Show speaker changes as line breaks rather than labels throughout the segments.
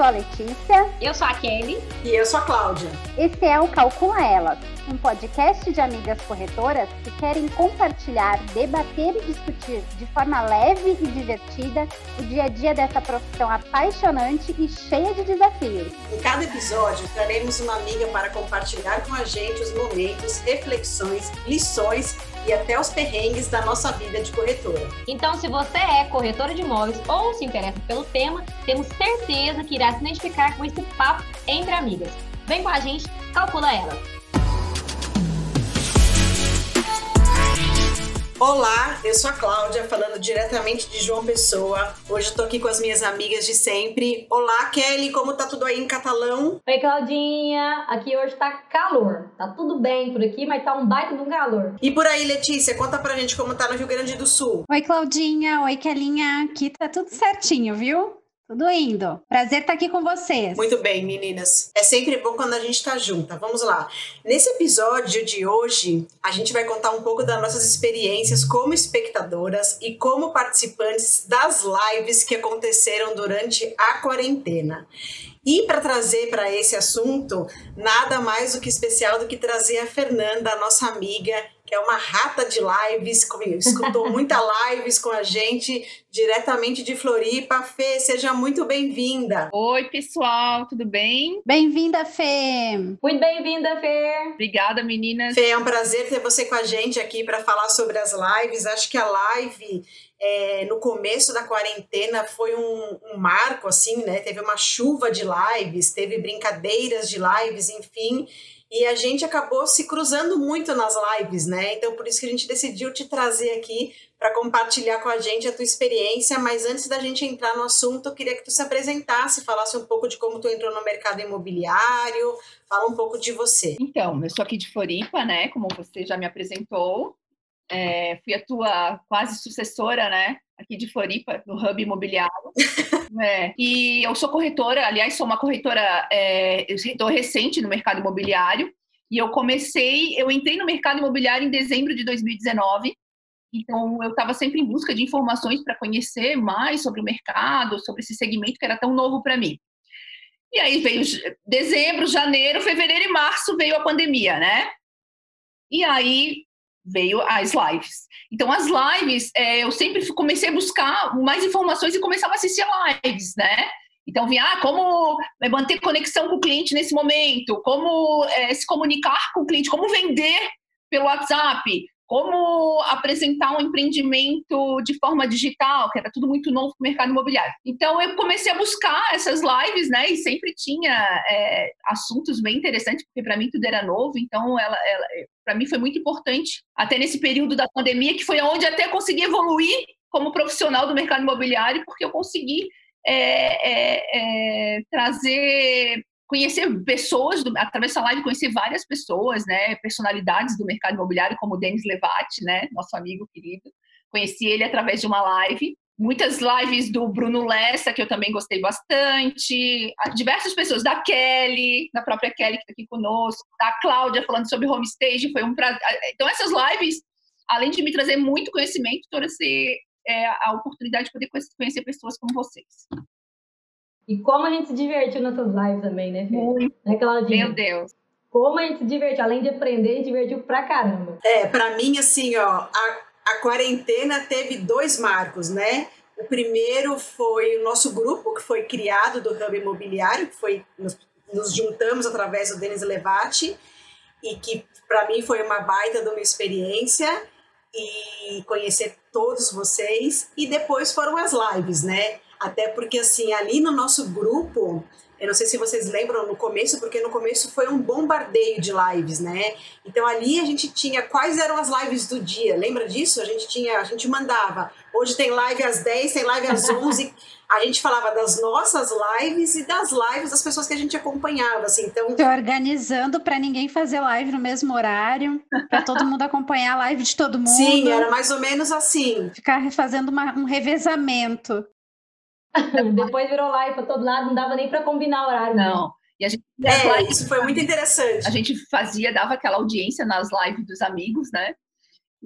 sou a Letícia.
Eu sou a Kelly.
E eu sou a Cláudia.
Esse é o Calcula Elas, um podcast de amigas corretoras que querem compartilhar, debater e discutir de forma leve e divertida o dia a dia dessa profissão apaixonante e cheia de desafios.
Em cada episódio, traremos uma amiga para compartilhar com a gente os momentos, reflexões, lições e até os perrengues da nossa vida de corretora.
Então, se você é corretora de imóveis ou se interessa pelo tema, temos certeza que irá se identificar com esse papo entre amigas. Vem com a gente, calcula ela.
Olá, eu sou a Cláudia, falando diretamente de João Pessoa. Hoje eu tô aqui com as minhas amigas de sempre. Olá, Kelly, como tá tudo aí em catalão?
Oi, Claudinha. Aqui hoje tá calor. Tá tudo bem por aqui, mas tá um baita de um calor.
E por aí, Letícia, conta pra gente como tá no Rio Grande do Sul.
Oi, Claudinha. Oi, Kelinha. Aqui tá tudo certinho, viu? Tudo indo. Prazer estar aqui com vocês.
Muito bem, meninas. É sempre bom quando a gente está junta. Vamos lá. Nesse episódio de hoje, a gente vai contar um pouco das nossas experiências como espectadoras e como participantes das lives que aconteceram durante a quarentena. E para trazer para esse assunto, nada mais do que especial do que trazer a Fernanda, a nossa amiga, que é uma rata de lives, escutou muita lives com a gente, diretamente de Floripa. Fê, seja muito bem-vinda.
Oi, pessoal, tudo bem?
Bem-vinda, Fê.
Muito bem-vinda, Fê.
Obrigada, meninas.
Fê, é um prazer ter você com a gente aqui para falar sobre as lives. Acho que a live é, no começo da quarentena foi um, um, marco, assim, né? Teve uma chuva de lives, teve brincadeiras de lives, enfim. E a gente acabou se cruzando muito nas lives, né? Então por isso que a gente decidiu te trazer aqui para compartilhar com a gente a tua experiência, mas antes da gente entrar no assunto, eu queria que tu se apresentasse, falasse um pouco de como tu entrou no mercado imobiliário, fala um pouco de você.
Então, eu sou aqui de Floripa, né? Como você já me apresentou, é, fui a tua quase sucessora, né? Aqui de Floripa, no Hub Imobiliário. É. E eu sou corretora, aliás, sou uma corretora, é, estou recente no mercado imobiliário. E eu comecei, eu entrei no mercado imobiliário em dezembro de 2019. Então, eu estava sempre em busca de informações para conhecer mais sobre o mercado, sobre esse segmento que era tão novo para mim. E aí veio dezembro, janeiro, fevereiro e março veio a pandemia, né? E aí veio as lives. Então, as lives, é, eu sempre comecei a buscar mais informações e começava a assistir lives, né? Então, vinha, ah, como manter conexão com o cliente nesse momento, como é, se comunicar com o cliente, como vender pelo WhatsApp, como apresentar um empreendimento de forma digital, que era tudo muito novo para o mercado imobiliário. Então eu comecei a buscar essas lives, né? E sempre tinha é, assuntos bem interessantes, porque para mim tudo era novo. Então ela, ela para mim foi muito importante, até nesse período da pandemia, que foi onde até consegui evoluir como profissional do mercado imobiliário, porque eu consegui é, é, é trazer conhecer pessoas, através dessa live, conhecer várias pessoas, né, personalidades do mercado imobiliário, como o Denis Levati, né, nosso amigo querido. Conheci ele através de uma live. Muitas lives do Bruno Lessa, que eu também gostei bastante. Diversas pessoas, da Kelly, da própria Kelly que está aqui conosco, da Cláudia falando sobre homestage, foi um prazer. Então, essas lives, além de me trazer muito conhecimento, trouxe é, a oportunidade de poder conhecer pessoas como vocês.
E como a gente se divertiu nessas lives também, né, Fê?
Muito.
Né, Claudinha?
Meu Deus.
Como a gente se divertiu, além de aprender, a gente divertiu pra caramba.
É, pra mim, assim, ó, a, a quarentena teve dois marcos, né? O primeiro foi o nosso grupo, que foi criado do Hub Imobiliário, que foi, nos, nos juntamos através do Denis Levati, e que para mim foi uma baita de uma experiência e conhecer todos vocês. E depois foram as lives, né? Até porque, assim, ali no nosso grupo, eu não sei se vocês lembram no começo, porque no começo foi um bombardeio de lives, né? Então ali a gente tinha quais eram as lives do dia. Lembra disso? A gente tinha, a gente mandava. Hoje tem live às 10, tem live às 11. a gente falava das nossas lives e das lives das pessoas que a gente acompanhava, assim. Então,
Tô organizando para ninguém fazer live no mesmo horário, para todo mundo acompanhar a live de todo mundo.
Sim, era mais ou menos assim.
Ficar fazendo uma, um revezamento.
Depois virou live para todo lado, não dava nem para combinar horário.
Não.
E a gente, é, isso foi muito interessante.
A gente fazia, dava aquela audiência nas lives dos amigos, né?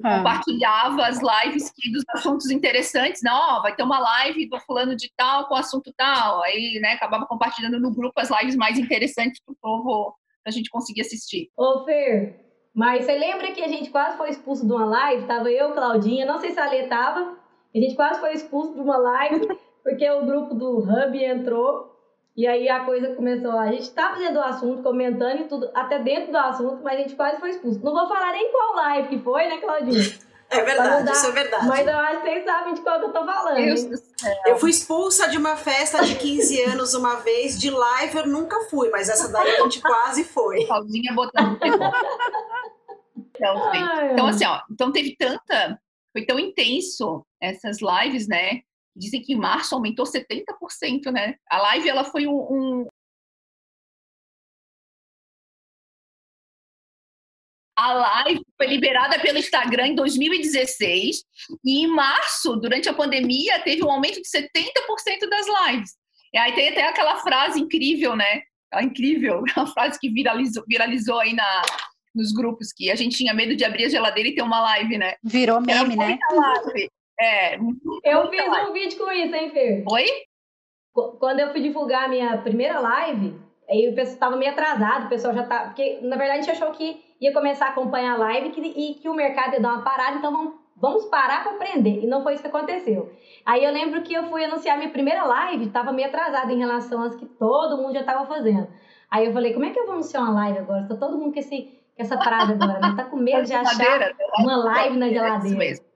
Ah. Compartilhava as lives que, dos assuntos interessantes, não, ó, vai ter uma live do fulano de tal com assunto tal. Aí, né, acabava compartilhando no grupo as lives mais interessantes para o povo, para a gente conseguir assistir.
Ô, Fer, mas você lembra que a gente quase foi expulso de uma live? Tava eu, Claudinha, não sei se a Lê tava. A gente quase foi expulso de uma live, porque o grupo do Hub entrou e aí a coisa começou, a gente tá fazendo o assunto, comentando e tudo, até dentro do assunto, mas a gente quase foi expulso. Não vou falar nem qual live que foi, né, Claudinha?
É verdade, isso é verdade.
Mas eu acho que vocês sabem de qual que eu tô falando.
Eu fui expulsa de uma festa de 15 anos uma vez, de live eu nunca fui, mas essa daí a gente quase foi.
Claudinha botando então, então, assim, ó, então teve tanta, foi tão intenso essas lives, né? Dizem que em março aumentou 70%, né? A live ela foi um, um A live foi liberada pelo Instagram em 2016 e em março, durante a pandemia, teve um aumento de 70% das lives. E aí tem até aquela frase incrível, né? incrível, a frase que viralizou, viralizou aí na, nos grupos, que a gente tinha medo de abrir a geladeira e ter uma live, né?
Virou meme, né?
Live. É.
Eu fiz um vídeo com isso, hein, Fer?
Oi?
Quando eu fui divulgar a minha primeira live, aí o pessoal estava meio atrasado, o pessoal já tá. Porque, na verdade, a gente achou que ia começar a acompanhar a live que, e que o mercado ia dar uma parada, então vamos, vamos parar para aprender. E não foi isso que aconteceu. Aí eu lembro que eu fui anunciar minha primeira live, estava meio atrasada em relação às que todo mundo já estava fazendo. Aí eu falei, como é que eu vou anunciar uma live agora? Está todo mundo com, esse, com essa parada agora, né? Tá com medo de achar uma live na geladeira. É isso mesmo.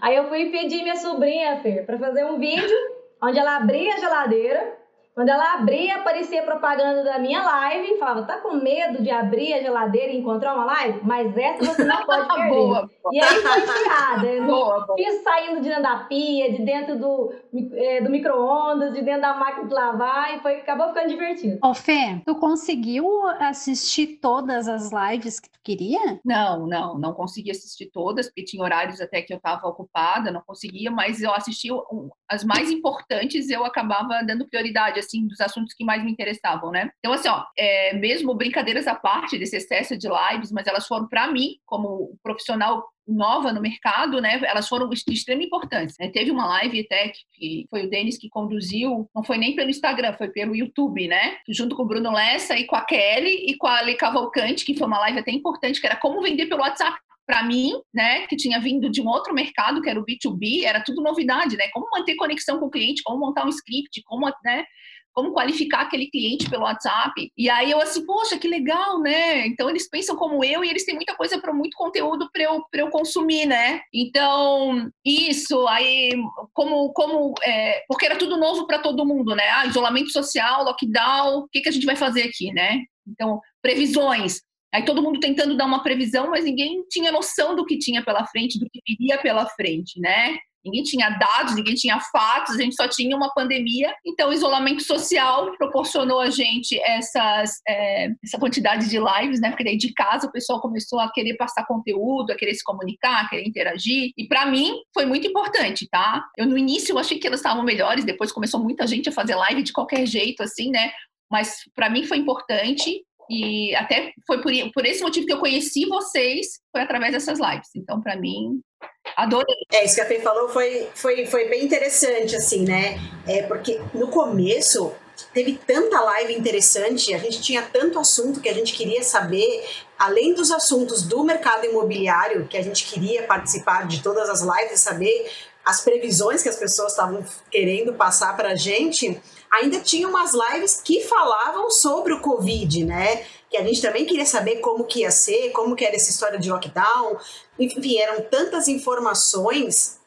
Aí eu fui pedir minha sobrinha, Fer, para fazer um vídeo onde ela abria a geladeira. Quando ela abria, aparecia propaganda da minha live e falava: tá com medo de abrir a geladeira e encontrar uma live? Mas essa você não pode perder. boa, E aí foi. Boa, boa. Fiz saindo de dentro da pia, de dentro do, é, do micro-ondas, de dentro da máquina de lavar e foi, acabou ficando divertido.
Ô, Fê, tu conseguiu assistir todas as lives que tu queria?
Não, não, não consegui assistir todas, porque tinha horários até que eu estava ocupada, não conseguia, mas eu assisti as mais importantes, eu acabava dando prioridade, assim, dos assuntos que mais me interessavam, né? Então, assim, ó, é, mesmo brincadeiras à parte desse excesso de lives, mas elas foram para mim, como profissional nova no mercado, né? Elas foram de extrema importância. Né? Teve uma live até que foi o Denis que conduziu, não foi nem pelo Instagram, foi pelo YouTube, né? Junto com o Bruno Lessa e com a Kelly e com a Ale Cavalcante, que foi uma live até importante, que era como vender pelo WhatsApp para mim, né, que tinha vindo de um outro mercado, que era o B2B, era tudo novidade, né? Como manter conexão com o cliente, como montar um script, como, né, como qualificar aquele cliente pelo WhatsApp. E aí eu assim, poxa, que legal, né? Então eles pensam como eu e eles têm muita coisa para muito conteúdo para eu, eu consumir, né? Então, isso, aí, como, como é, porque era tudo novo para todo mundo, né? Ah, isolamento social, lockdown, o que, que a gente vai fazer aqui, né? Então, previsões. Aí todo mundo tentando dar uma previsão, mas ninguém tinha noção do que tinha pela frente, do que viria pela frente, né? Ninguém tinha dados, ninguém tinha fatos, a gente só tinha uma pandemia. Então, o isolamento social proporcionou a gente essas, é, essa quantidade de lives, né? Porque daí de casa o pessoal começou a querer passar conteúdo, a querer se comunicar, a querer interagir. E para mim foi muito importante, tá? Eu no início eu achei que elas estavam melhores, depois começou muita gente a fazer live de qualquer jeito, assim, né? Mas para mim foi importante e até foi por, por esse motivo que eu conheci vocês, foi através dessas lives. Então, para mim, adorei.
É, isso que a Fê falou foi, foi, foi bem interessante, assim, né? É, porque no começo teve tanta live interessante, a gente tinha tanto assunto que a gente queria saber, além dos assuntos do mercado imobiliário, que a gente queria participar de todas as lives, saber as previsões que as pessoas estavam querendo passar para a gente ainda tinha umas lives que falavam sobre o Covid, né? Que a gente também queria saber como que ia ser, como que era essa história de lockdown. Enfim, eram tantas informações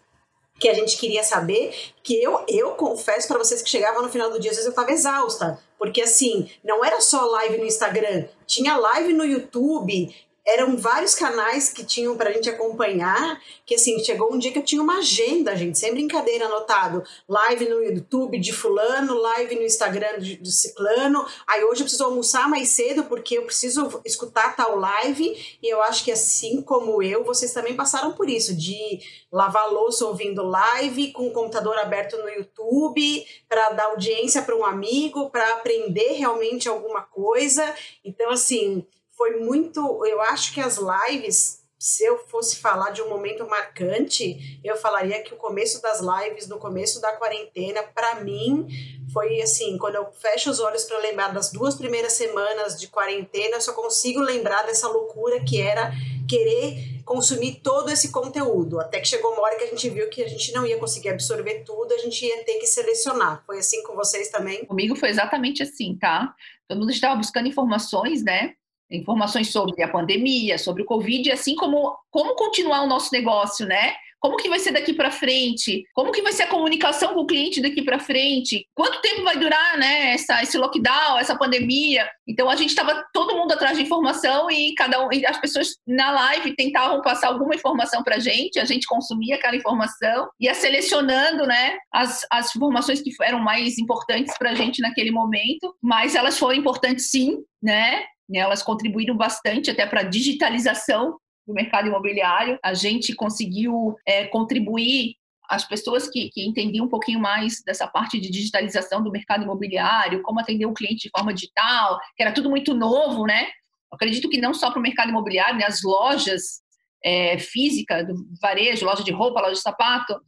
que a gente queria saber que eu, eu confesso para vocês que chegava no final do dia, às vezes eu estava exausta. Porque assim, não era só live no Instagram, tinha live no YouTube, eram vários canais que tinham para a gente acompanhar, que assim, chegou um dia que eu tinha uma agenda, gente, sem brincadeira, anotado, live no YouTube de fulano, live no Instagram do ciclano, aí hoje eu preciso almoçar mais cedo porque eu preciso escutar tal live, e eu acho que assim como eu, vocês também passaram por isso, de lavar louça ouvindo live, com o computador aberto no YouTube, para dar audiência para um amigo, para aprender realmente alguma coisa, então assim foi muito. Eu acho que as lives se eu fosse falar de um momento marcante, eu falaria que o começo das lives, no começo da quarentena, para mim, foi assim, quando eu fecho os olhos para lembrar das duas primeiras semanas de quarentena, eu só consigo lembrar dessa loucura que era querer consumir todo esse conteúdo. Até que chegou uma hora que a gente viu que a gente não ia conseguir absorver tudo, a gente ia ter que selecionar. Foi assim com vocês também?
Comigo foi exatamente assim, tá? Todo mundo estava buscando informações, né? Informações sobre a pandemia, sobre o Covid, assim como como continuar o nosso negócio, né? Como que vai ser daqui para frente? Como que vai ser a comunicação com o cliente daqui para frente? Quanto tempo vai durar, né, essa, esse lockdown, essa pandemia? Então a gente estava todo mundo atrás de informação e cada um, e as pessoas na live tentavam passar alguma informação para a gente, a gente consumia aquela informação, ia selecionando, né, as, as informações que eram mais importantes para a gente naquele momento, mas elas foram importantes sim, né? Elas contribuíram bastante até para a digitalização do mercado imobiliário. A gente conseguiu é, contribuir as pessoas que, que entendiam um pouquinho mais dessa parte de digitalização do mercado imobiliário, como atender o cliente de forma digital, que era tudo muito novo, né? Eu acredito que não só para o mercado imobiliário, né? as lojas é, físicas, do varejo, loja de roupa, loja de sapato,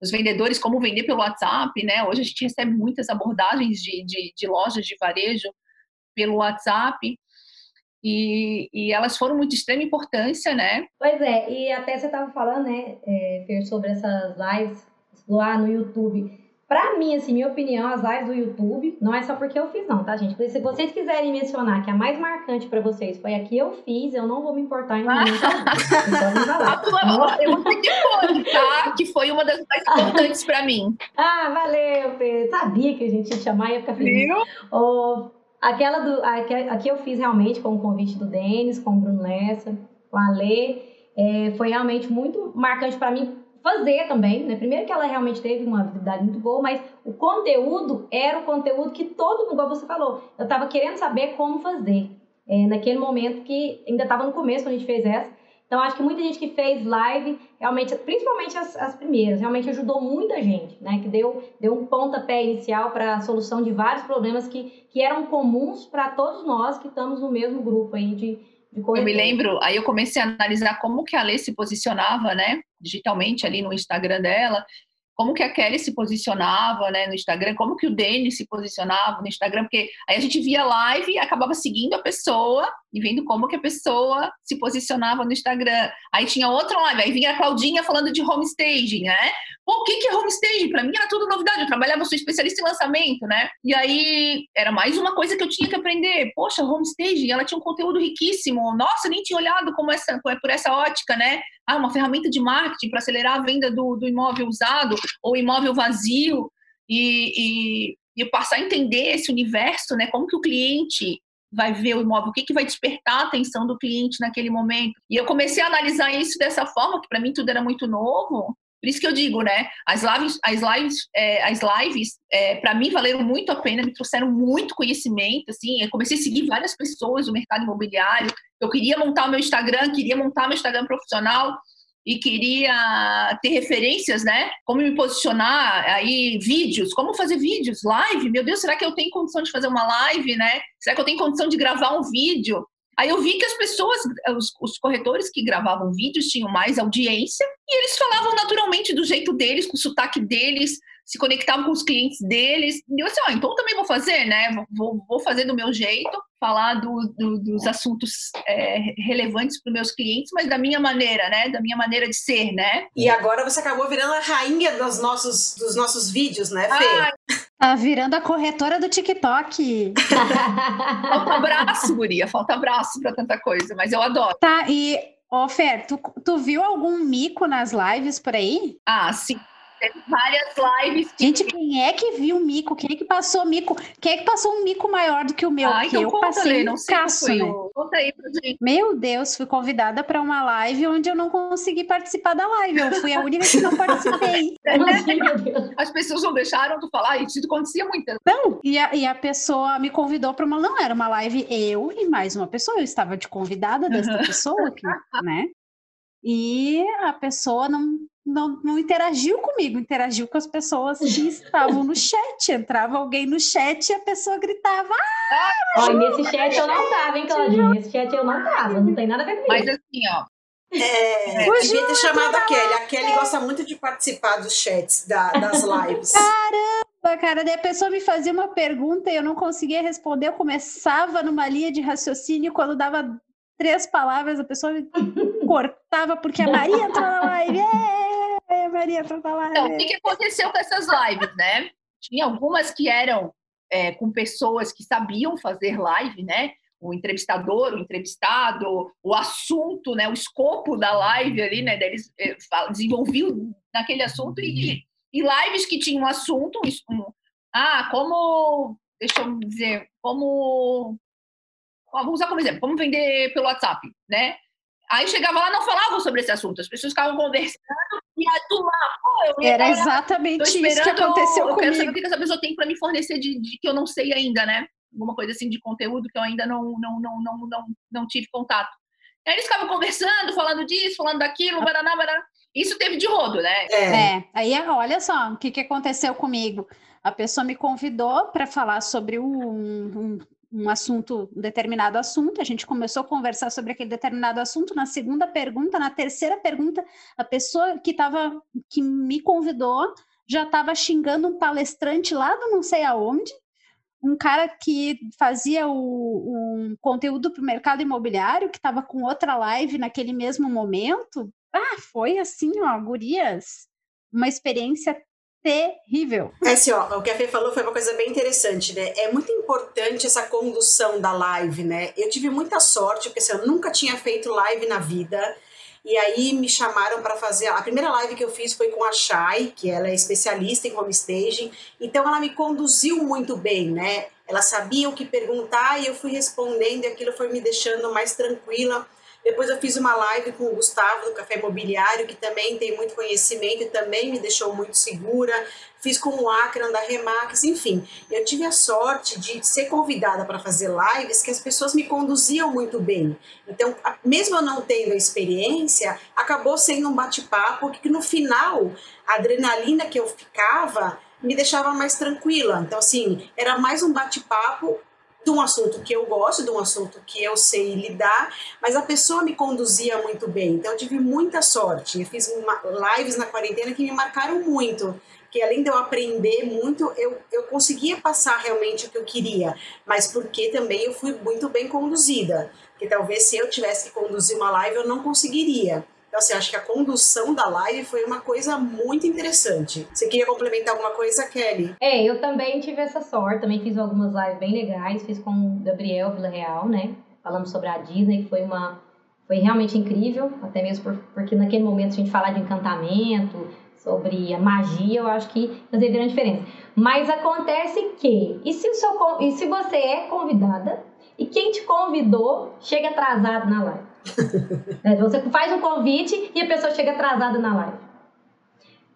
os vendedores, como vender pelo WhatsApp, né? Hoje a gente recebe muitas abordagens de, de, de lojas de varejo pelo WhatsApp. E, e, elas foram de extrema importância, né?
Pois é, e até você estava falando, né, é, Fer, sobre essas lives lá no YouTube. Pra mim, assim, minha opinião, as lives do YouTube, não é só porque eu fiz, não, tá, gente? Porque se vocês quiserem mencionar que a mais marcante pra vocês foi a que eu fiz, eu não vou me importar em momento
então, Eu vou ter que foi, tá? Que foi uma das mais importantes pra mim.
Ah, valeu, Fer. Sabia que a gente ia chamar e ia ficar feliz. Viu? Oh, Aquela do, aqui eu fiz realmente com o convite do Denis, com o Bruno Lessa, com a Lê, é, foi realmente muito marcante para mim fazer também, né? Primeiro que ela realmente teve uma visibilidade muito boa, mas o conteúdo era o conteúdo que todo mundo, igual você falou, eu estava querendo saber como fazer. É, naquele momento que ainda estava no começo quando a gente fez essa, então, acho que muita gente que fez live, realmente, principalmente as, as primeiras, realmente ajudou muita gente, né? Que deu, deu um pontapé inicial para a solução de vários problemas que, que eram comuns para todos nós que estamos no mesmo grupo aí de, de
Eu me lembro, aí eu comecei a analisar como que a Lê se posicionava, né? Digitalmente ali no Instagram dela como que a Kelly se posicionava né, no Instagram, como que o Denis se posicionava no Instagram, porque aí a gente via live e acabava seguindo a pessoa e vendo como que a pessoa se posicionava no Instagram. Aí tinha outra live, aí vinha a Claudinha falando de homestaging, né? Pô, o que, que é homestaging? Para mim era tudo novidade, eu trabalhava, sou especialista em lançamento, né? E aí era mais uma coisa que eu tinha que aprender. Poxa, homestaging, ela tinha um conteúdo riquíssimo. Nossa, nem tinha olhado como essa, por essa ótica, né? ah, uma ferramenta de marketing para acelerar a venda do, do, imóvel usado ou imóvel vazio e, e, e, passar a entender esse universo, né? Como que o cliente vai ver o imóvel, o que, que vai despertar a atenção do cliente naquele momento. E eu comecei a analisar isso dessa forma, que para mim tudo era muito novo, por isso que eu digo, né? As lives, as lives, é, as lives é, para mim valeram muito a pena, me trouxeram muito conhecimento. Assim, eu comecei a seguir várias pessoas do mercado imobiliário. Eu queria montar meu Instagram, queria montar meu Instagram profissional e queria ter referências, né? Como me posicionar, aí vídeos, como fazer vídeos, live. Meu Deus, será que eu tenho condição de fazer uma live, né? Será que eu tenho condição de gravar um vídeo? Aí eu vi que as pessoas, os, os, corretores que gravavam vídeos tinham mais audiência e eles falavam naturalmente do jeito deles, com o sotaque deles, se conectavam com os clientes deles. E eu disse, ah, então também vou fazer, né? Vou, vou fazer do meu jeito, falar do, do, dos assuntos é, relevantes para os meus clientes, mas da minha maneira, né? Da minha maneira de ser, né?
E agora você acabou virando a rainha dos nossos, dos nossos vídeos, né, Fê? Ah,
Tá virando a corretora do TikTok.
falta abraço, Guria, falta abraço para tanta coisa, mas eu adoro.
Tá, e, ó, Fer, tu, tu viu algum mico nas lives por aí?
Ah, sim. Teve várias lives.
Que... Gente, quem é que viu mico? Quem é que passou mico? Quem é que passou um mico maior do que o meu?
Ah, então
eu
conta,
passei
Lê, um caço, né? Conta aí pra gente.
Meu Deus, fui convidada para uma live onde eu não consegui participar da live. Eu fui a única que não participei.
As pessoas não deixaram tu falar, isso acontecia muito.
Não, e a, e a pessoa me convidou para uma. Não, era uma live eu e mais uma pessoa. Eu estava de convidada dessa pessoa, aqui, né? E a pessoa não não, não interagiu comigo, interagiu com as pessoas que estavam no chat. Entrava alguém no chat e a pessoa gritava. Ah,
Olha, nesse chat eu não tava, hein, Claudinha? Nesse chat eu não tava, não tem nada a ver com
Mas assim, ó,
É,
O
devia ter chamado a Kelly. A Kelly gosta muito de participar dos chats da- das lives.
Caramba, cara, daí a pessoa me fazia uma pergunta e eu não conseguia responder. Eu começava numa linha de raciocínio, quando dava três palavras, a pessoa me cortava porque a Maria entrou na live. É, Maria na live.
Então, o que, que aconteceu com essas lives, né? Tinha algumas que eram é, com pessoas que sabiam fazer live, né? O entrevistador, o entrevistado, o assunto, né? O escopo da live ali, né? Eles é, desenvolviam naquele assunto e, e lives que tinham um assunto, um- ah, como, deixa eu dizer, como, vamos usar como exemplo, como vender pelo WhatsApp, né? Aí chegava lá, não falavam sobre esse assunto, as pessoas ficavam conversando e a turma, pô, eu ia
Era exatamente isso que aconteceu
eu quero saber
comigo.
o que que essa pessoa tem para me fornecer de, de que eu não sei ainda, né? Alguma coisa assim de conteúdo que eu ainda não, não, não, não, não, não tive contato. Aí eles ficavam conversando, falando disso, falando daquilo, baraná, baraná. Isso teve de rodo, né?
É.
É, aí olha só o que, que aconteceu comigo. A pessoa me convidou para falar sobre um, um, um assunto, um determinado assunto. A gente começou a conversar sobre aquele determinado assunto. Na segunda pergunta, na terceira pergunta, a pessoa que tava, que me convidou já estava xingando um palestrante lá do não sei aonde, um cara que fazia o, um conteúdo para o mercado imobiliário, que estava com outra live naquele mesmo momento. Ah, foi assim, ó, gurias, uma experiência terrível.
É assim, ó, o que a Fê falou foi uma coisa bem interessante, né? É muito importante essa condução da live, né? Eu tive muita sorte, porque assim, eu nunca tinha feito live na vida. E aí me chamaram para fazer. A primeira live que eu fiz foi com a Chay, que ela é especialista em home staging. Então ela me conduziu muito bem, né? Ela sabia o que perguntar e eu fui respondendo, e aquilo foi me deixando mais tranquila. Depois eu fiz uma live com o Gustavo do Café Imobiliário, que também tem muito conhecimento e também me deixou muito segura. Fiz com o Akran da Remax, enfim. Eu tive a sorte de ser convidada para fazer lives que as pessoas me conduziam muito bem. Então, mesmo eu não tendo a experiência, acabou sendo um bate-papo que no final, a adrenalina que eu ficava me deixava mais tranquila. Então, assim, era mais um bate-papo de um assunto que eu gosto, de um assunto que eu sei lidar, mas a pessoa me conduzia muito bem. Então eu tive muita sorte. Eu fiz uma, lives na quarentena que me marcaram muito. Que além de eu aprender muito, eu, eu conseguia passar realmente o que eu queria, mas porque também eu fui muito bem conduzida. Porque talvez se eu tivesse que conduzir uma live, eu não conseguiria. Então, assim, acho que a condução da live foi uma coisa muito interessante. Você queria complementar alguma coisa, Kelly?
É, eu também tive essa sorte, também fiz algumas lives bem legais, fiz com o Gabriel Villarreal, né? Falando sobre a Disney, foi uma foi realmente incrível, até mesmo por, porque naquele momento a gente falar de encantamento, sobre a magia, eu acho que fazia grande diferença. Mas acontece que, e se, o seu, e se você é convidada e quem te convidou chega atrasado na live? Né, Você faz um convite e a pessoa chega atrasada na live.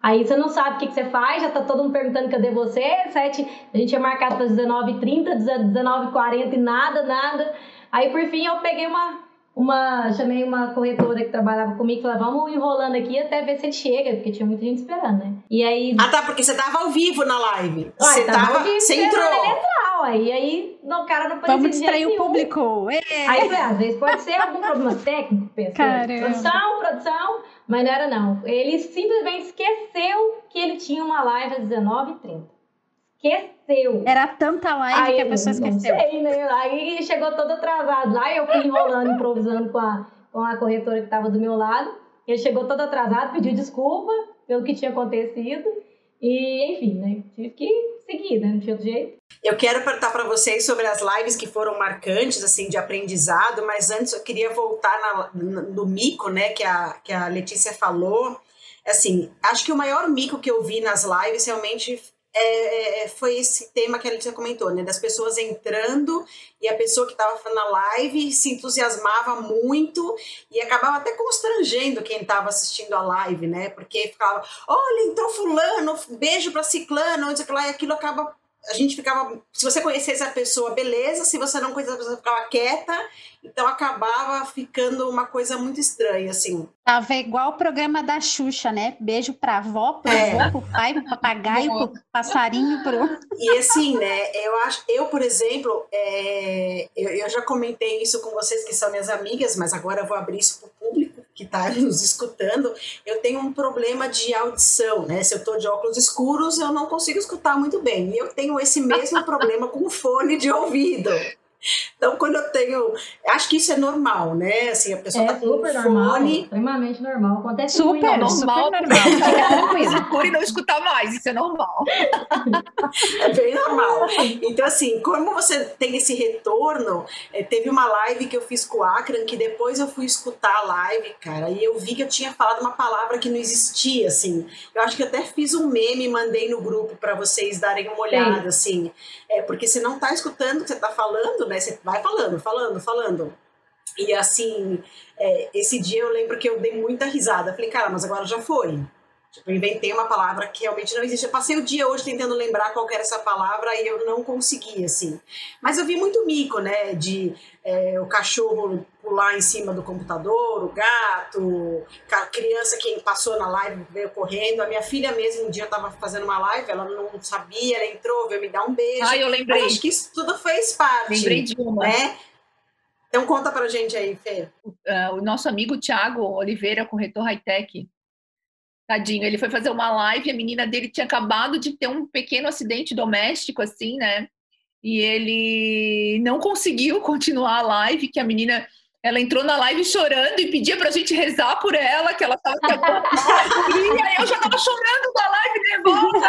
Aí você não sabe o que, que você faz, já tá todo mundo perguntando cadê você. Sete, a gente tinha marcado para 19h30, 19h40 e nada, nada. Aí por fim eu peguei uma, uma. Chamei uma corretora que trabalhava comigo e falei, vamos enrolando aqui até ver se ele chega, porque tinha muita gente esperando, né? E aí.
Ah, tá, porque você tava ao vivo na live.
Uai,
Você
tava ao
tava.
vivo
Você entrou.
Ué. E aí o cara não aparecia
Vamos
de
distrair o público. É.
Aí falei, às vezes pode ser algum problema técnico.
Caramba.
Produção, produção, mas não era não. Ele simplesmente esqueceu que ele tinha uma live às 19h30. Esqueceu.
Era tanta live
Aí
que a pessoa esqueceu.
sei, né? Aí chegou todo atrasado lá, eu fui enrolando, improvisando com a, com a corretora que estava do meu lado. Ele chegou todo atrasado, pediu desculpa pelo que tinha acontecido. E, enfim, né? Tive que seguir, né? Não tinha outro jeito.
Eu quero perguntar para vocês sobre as lives que foram marcantes, assim, de aprendizado, mas antes eu queria voltar na- no mico, né, que a, que a Letícia falou. Assim, acho que o maior mico que eu vi nas lives realmente é, é, foi esse tema que a Letícia comentou, né, das pessoas entrando e a pessoa que estava na live se entusiasmava muito e acabava até constrangendo quem estava assistindo a live, né, porque ficava, olha, entrou fulano, beijo para ciclano, que lá, e aquilo acaba a gente ficava. Se você conhecesse a pessoa, beleza. Se você não conhecesse a pessoa, ficava quieta. Então acabava ficando uma coisa muito estranha, assim.
Tava igual o programa da Xuxa, né? Beijo pra avó, pro
É.
avô, pro pai, pro papagaio, pro passarinho, pro.
E assim, né? Eu acho, eu, por exemplo, é, eu, eu já comentei isso com vocês que são minhas amigas, mas agora eu vou abrir isso pro. Que está nos escutando, eu tenho um problema de audição, né? Se eu estou de óculos escuros, eu não consigo escutar muito bem. E eu tenho esse mesmo problema com fone de ouvido. Então, quando eu tenho. Acho que isso é normal, né? Assim, a pessoa
é
tá com
super
fone.
normal, extremamente normal. Acontece
Super,
muito.
normal.
super normal.
Por e não escutar mais, isso é normal.
É bem normal. Então, assim, como você tem esse retorno, eh, teve uma live que eu fiz com o Akran, que depois eu fui escutar a live, cara, e eu vi que eu tinha falado uma palavra que não existia, assim. Eu acho que até fiz um meme e mandei no grupo para vocês darem uma olhada, assim. É, porque você não tá escutando o que você tá falando, né? Você vai falando, falando, falando. E assim, é, esse dia eu lembro que eu dei muita risada. Falei, cara, mas agora já foi. Tipo, eu inventei uma palavra que realmente não existe. Eu passei o dia hoje tentando lembrar qual era essa palavra e eu não consegui, assim. Mas eu vi muito mico, né? De é, o cachorro pular em cima do computador, o gato, a criança que passou na live veio correndo. A minha filha mesmo, um dia eu tava fazendo uma live, ela não sabia, ela entrou, veio me dar um beijo.
Ai, eu lembrei.
Mas acho que isso tudo fez parte.
Lembrei de uma.
Né? Então conta pra gente aí, Fê.
Uh, o nosso amigo Thiago Oliveira, corretor high-tech, tadinho, ele foi fazer uma live, a menina dele tinha acabado de ter um pequeno acidente doméstico, assim, né? E ele não conseguiu continuar a live, que a menina ela entrou na live chorando e pedia pra gente rezar por ela, que ela tava e aí eu já tava chorando na live nervosa.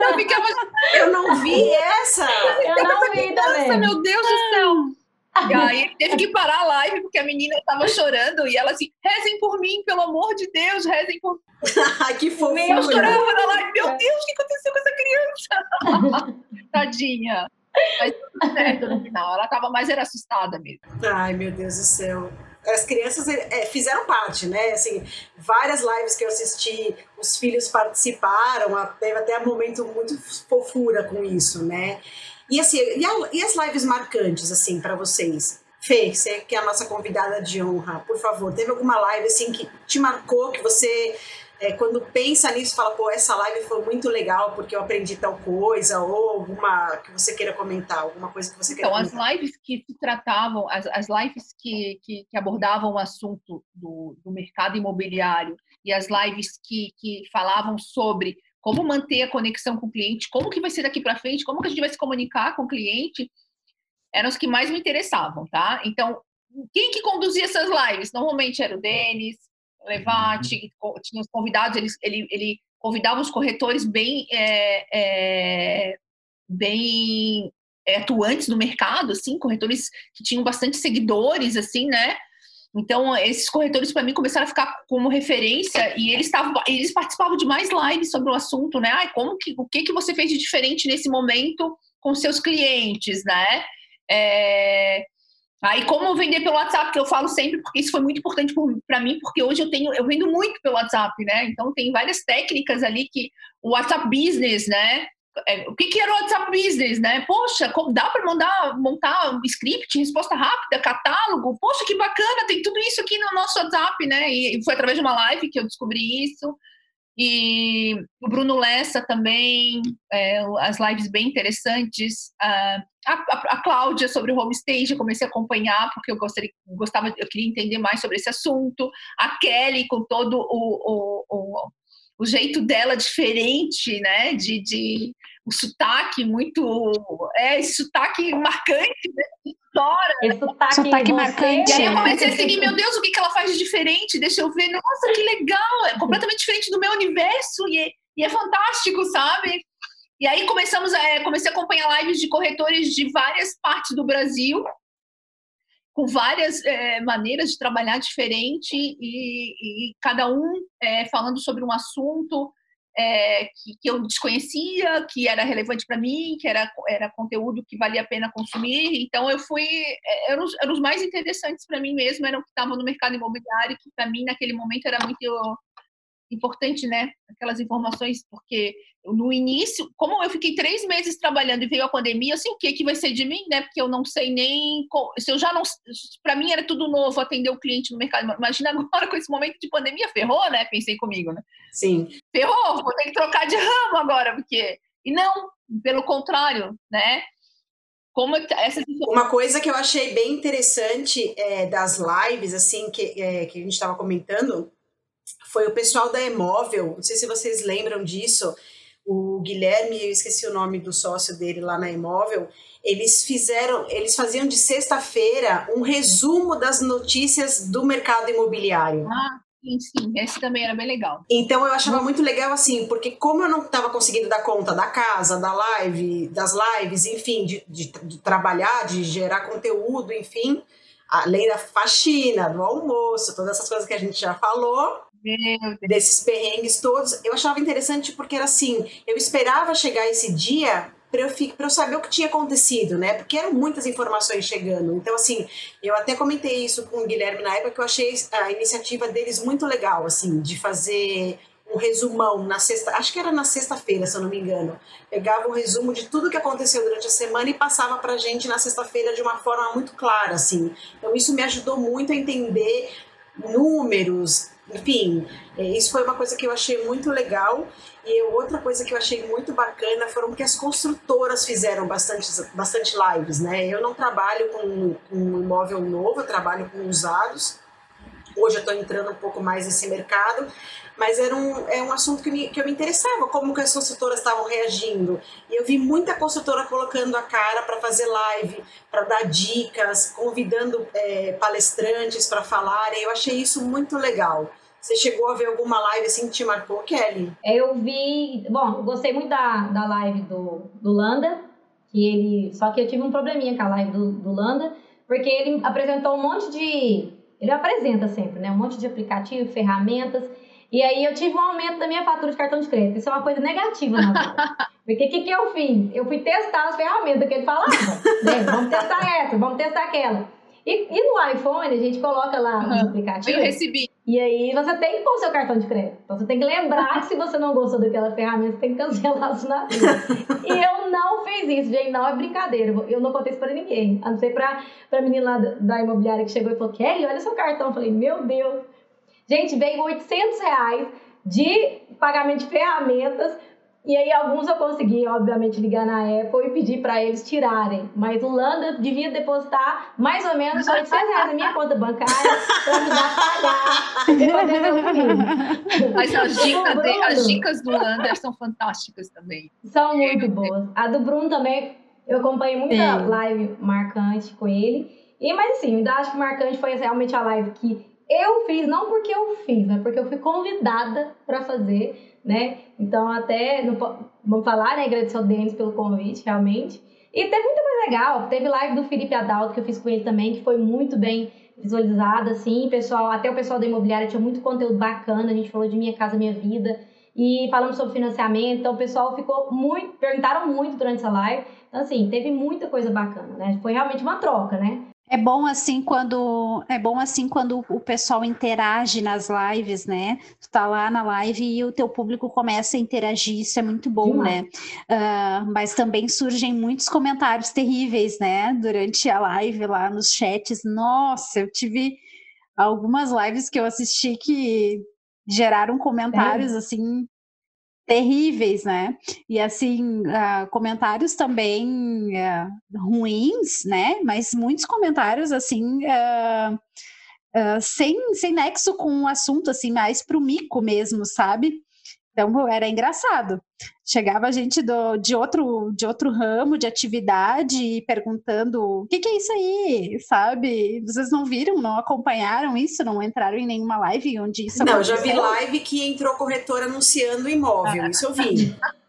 Eu, ficava...
eu não vi essa!
Eu não vi também.
meu Deus do céu! E aí ele teve que parar a live porque a menina estava chorando e ela assim, rezem por mim, pelo amor de Deus, rezem por mim.
que fofura!
Eu chorava na live, meu Deus, o que aconteceu com essa criança? Tadinha. Mas tudo certo no final, ela estava mais era assustada mesmo.
Ai, meu Deus do céu. As crianças é, fizeram parte, né? Assim, várias lives que eu assisti, os filhos participaram, teve até um momento muito fofura com isso, né? E assim, e, a, e as lives marcantes, assim, para vocês? Fê, você que é a nossa convidada de honra, por favor, teve alguma live assim que te marcou, que você, é, quando pensa nisso, fala, pô, essa live foi muito legal porque eu aprendi tal coisa, ou alguma que você queira comentar, alguma coisa que você queira
Então,
comentar.
as lives que se tratavam, as, as lives que, que, que abordavam o assunto do, do mercado imobiliário e as lives que, que falavam sobre como manter a conexão com o cliente, como que vai ser daqui para frente, como que a gente vai se comunicar com o cliente, eram os que mais me interessavam, tá? Então, quem que conduzia essas lives? Normalmente era o Denis, o Levati, tinha os convidados, ele, ele, ele convidava os corretores bem, é, é, bem é, atuantes no mercado, assim, corretores que tinham bastante seguidores, assim, né? Então, esses corretores, para mim, começaram a ficar como referência e eles, tavam, eles participavam de mais lives sobre o assunto, né? Ai, como que, o que, que você fez de diferente nesse momento com seus clientes, né? É... Aí, como vender pelo WhatsApp, que eu falo sempre, porque isso foi muito importante para mim, porque hoje eu tenho, eu vendo muito pelo WhatsApp, né? Então, tem várias técnicas ali que o WhatsApp Business, né? É, o que, que era o WhatsApp Business, né? Poxa, dá para mandar montar um script, resposta rápida, catálogo. Poxa, que bacana, tem tudo isso aqui no nosso WhatsApp, né? E foi através de uma live que eu descobri isso. E o Bruno Lessa também, é, as lives bem interessantes. a, a, a Cláudia sobre o homestage, eu comecei a acompanhar porque eu gostaria, gostava, eu queria entender mais sobre esse assunto. A Kelly com todo o, o, o o jeito dela diferente, né? De, de o sotaque muito. É, esse sotaque marcante, né? História.
Esse sotaque,
Sotaque marcante.
E aí eu comecei a seguir, meu Deus, o que, que ela faz de diferente? Deixa eu ver. Nossa, que legal! É completamente diferente do meu universo e é, e é fantástico, sabe? E aí começamos a, é, comecei a acompanhar lives de corretores de várias partes do Brasil, com várias é, maneiras de trabalhar diferente e, e cada um é, falando sobre um assunto é, que, que, eu desconhecia, que era relevante para mim, que era, era conteúdo que valia a pena consumir. Então, eu fui. É, eram os, eram os mais interessantes para mim mesmo, eram que estavam no mercado imobiliário, que para mim, naquele momento, era muito importante, né? Aquelas informações, porque no início, como eu fiquei três meses trabalhando e veio a pandemia, assim, o que que vai ser de mim, né? Porque eu não sei nem se eu já não, para mim era tudo novo atender o cliente no mercado. Imagina agora com esse momento de pandemia, ferrou, né? Pensei comigo, né?
Sim.
Ferrou, vou ter que trocar de ramo agora, porque e não, pelo contrário, né? Como é essa
Uma coisa que eu achei bem interessante é, das lives, assim, que, é, que a gente estava comentando, foi o pessoal da Emóvel. Não sei se vocês lembram disso. O Guilherme, eu esqueci o nome do sócio dele lá na Emóvel. Eles fizeram, eles faziam de sexta-feira um resumo das notícias do mercado imobiliário.
Ah, Sim, sim, esse também era bem legal.
Então eu achava muito legal assim, porque como eu não estava conseguindo dar conta da casa, da live, das lives, enfim, de, de, de trabalhar, de gerar conteúdo, enfim, além da faxina, do almoço, todas essas coisas que a gente já falou, desses perrengues todos, eu achava interessante porque era assim, eu esperava chegar esse dia para eu, eu saber o que tinha acontecido, né? Porque eram muitas informações chegando. Então, assim, eu até comentei isso com o Guilherme na época, que eu achei a iniciativa deles muito legal, assim, de fazer um resumão na sexta, acho que era na sexta-feira, se eu não me engano. Pegava um resumo de tudo que aconteceu durante a semana e passava pra gente na sexta-feira de uma forma muito clara, assim. Então isso me ajudou muito a entender números, enfim, é, isso foi uma coisa que eu achei muito legal. E outra coisa que eu achei muito bacana foram que as construtoras fizeram bastante, bastante lives, né? Eu não trabalho com, com um imóvel novo, eu trabalho com usados. Hoje eu estou entrando um pouco mais nesse mercado, mas era um, é um assunto que, me, que eu me interessava, como que as construtoras estavam reagindo. E eu vi muita construtora colocando a cara para fazer live, para dar dicas, convidando é, palestrantes para falarem. Eu achei isso muito legal. Você chegou a ver alguma live assim que te marcou, Kelly?
Eu vi. Bom, gostei muito da, da live do, do Landa, que ele. Só que eu tive um probleminha com a live do, do Landa, porque ele apresentou um monte de. Ele apresenta sempre, né? Um monte de aplicativos, ferramentas. E aí eu tive um aumento da minha fatura de cartão de crédito. Isso é uma coisa negativa na. Porque o que, que eu fiz? Eu fui testar as ferramentas que ele falava. né? Vamos testar essa, vamos testar aquela. E, e no iPhone, a gente coloca lá uhum. os aplicativos.
Eu recebi.
E aí você tem que pôr o seu cartão de crédito. Então você tem que lembrar que se você não gostou daquela ferramenta, você tem que cancelar a assinatura. e eu não fiz isso, gente. Não é brincadeira. Eu não contei isso pra ninguém. A não ser pra, pra menina lá da imobiliária que chegou e falou: Kelly, olha seu cartão. Eu falei: Meu Deus. Gente, veio 800 reais de pagamento de ferramentas e aí alguns eu consegui, obviamente, ligar na Apple e pedir para eles tirarem. Mas o Landa devia depositar mais ou menos 800 reais na minha conta bancária para me dar pagar.
Mas as dicas, de, as dicas do Landa são fantásticas também.
São muito boas. A do Bruno também, eu acompanhei muita Sim. live marcante com ele. E, mas assim, eu ainda acho que marcante foi realmente a live que eu fiz, não porque eu fiz, mas porque eu fui convidada para fazer né? Então, até, vamos falar, né? Agradecer ao Denis pelo convite, realmente. E teve muita coisa legal. Teve live do Felipe Adalto, que eu fiz com ele também, que foi muito bem visualizada, assim. Pessoal, até o pessoal da imobiliária tinha muito conteúdo bacana. A gente falou de Minha Casa Minha Vida. E falamos sobre financiamento. Então, o pessoal ficou muito... Perguntaram muito durante essa live. Então, assim, teve muita coisa bacana, né? Foi realmente uma troca, né?
É bom assim quando é bom assim quando o pessoal interage nas lives, né? Tu tá lá na live e o teu público começa a interagir, isso é muito bom, né? Uh, mas também surgem muitos comentários terríveis, né? Durante a live lá nos chats. Nossa, eu tive algumas lives que eu assisti que geraram comentários é. assim terríveis, né? E assim, uh, comentários também uh, ruins, né? Mas muitos comentários assim. Uh, sem, sem nexo com o assunto, assim, mais pro mico mesmo, sabe? Então era engraçado. Chegava gente do, de, outro, de outro ramo de atividade perguntando o que, que, é isso aí, sabe? Vocês não viram, não acompanharam isso, não entraram em nenhuma live onde isso
Não, aconteceu? já vi live que entrou corretor anunciando imóvel, isso eu vi.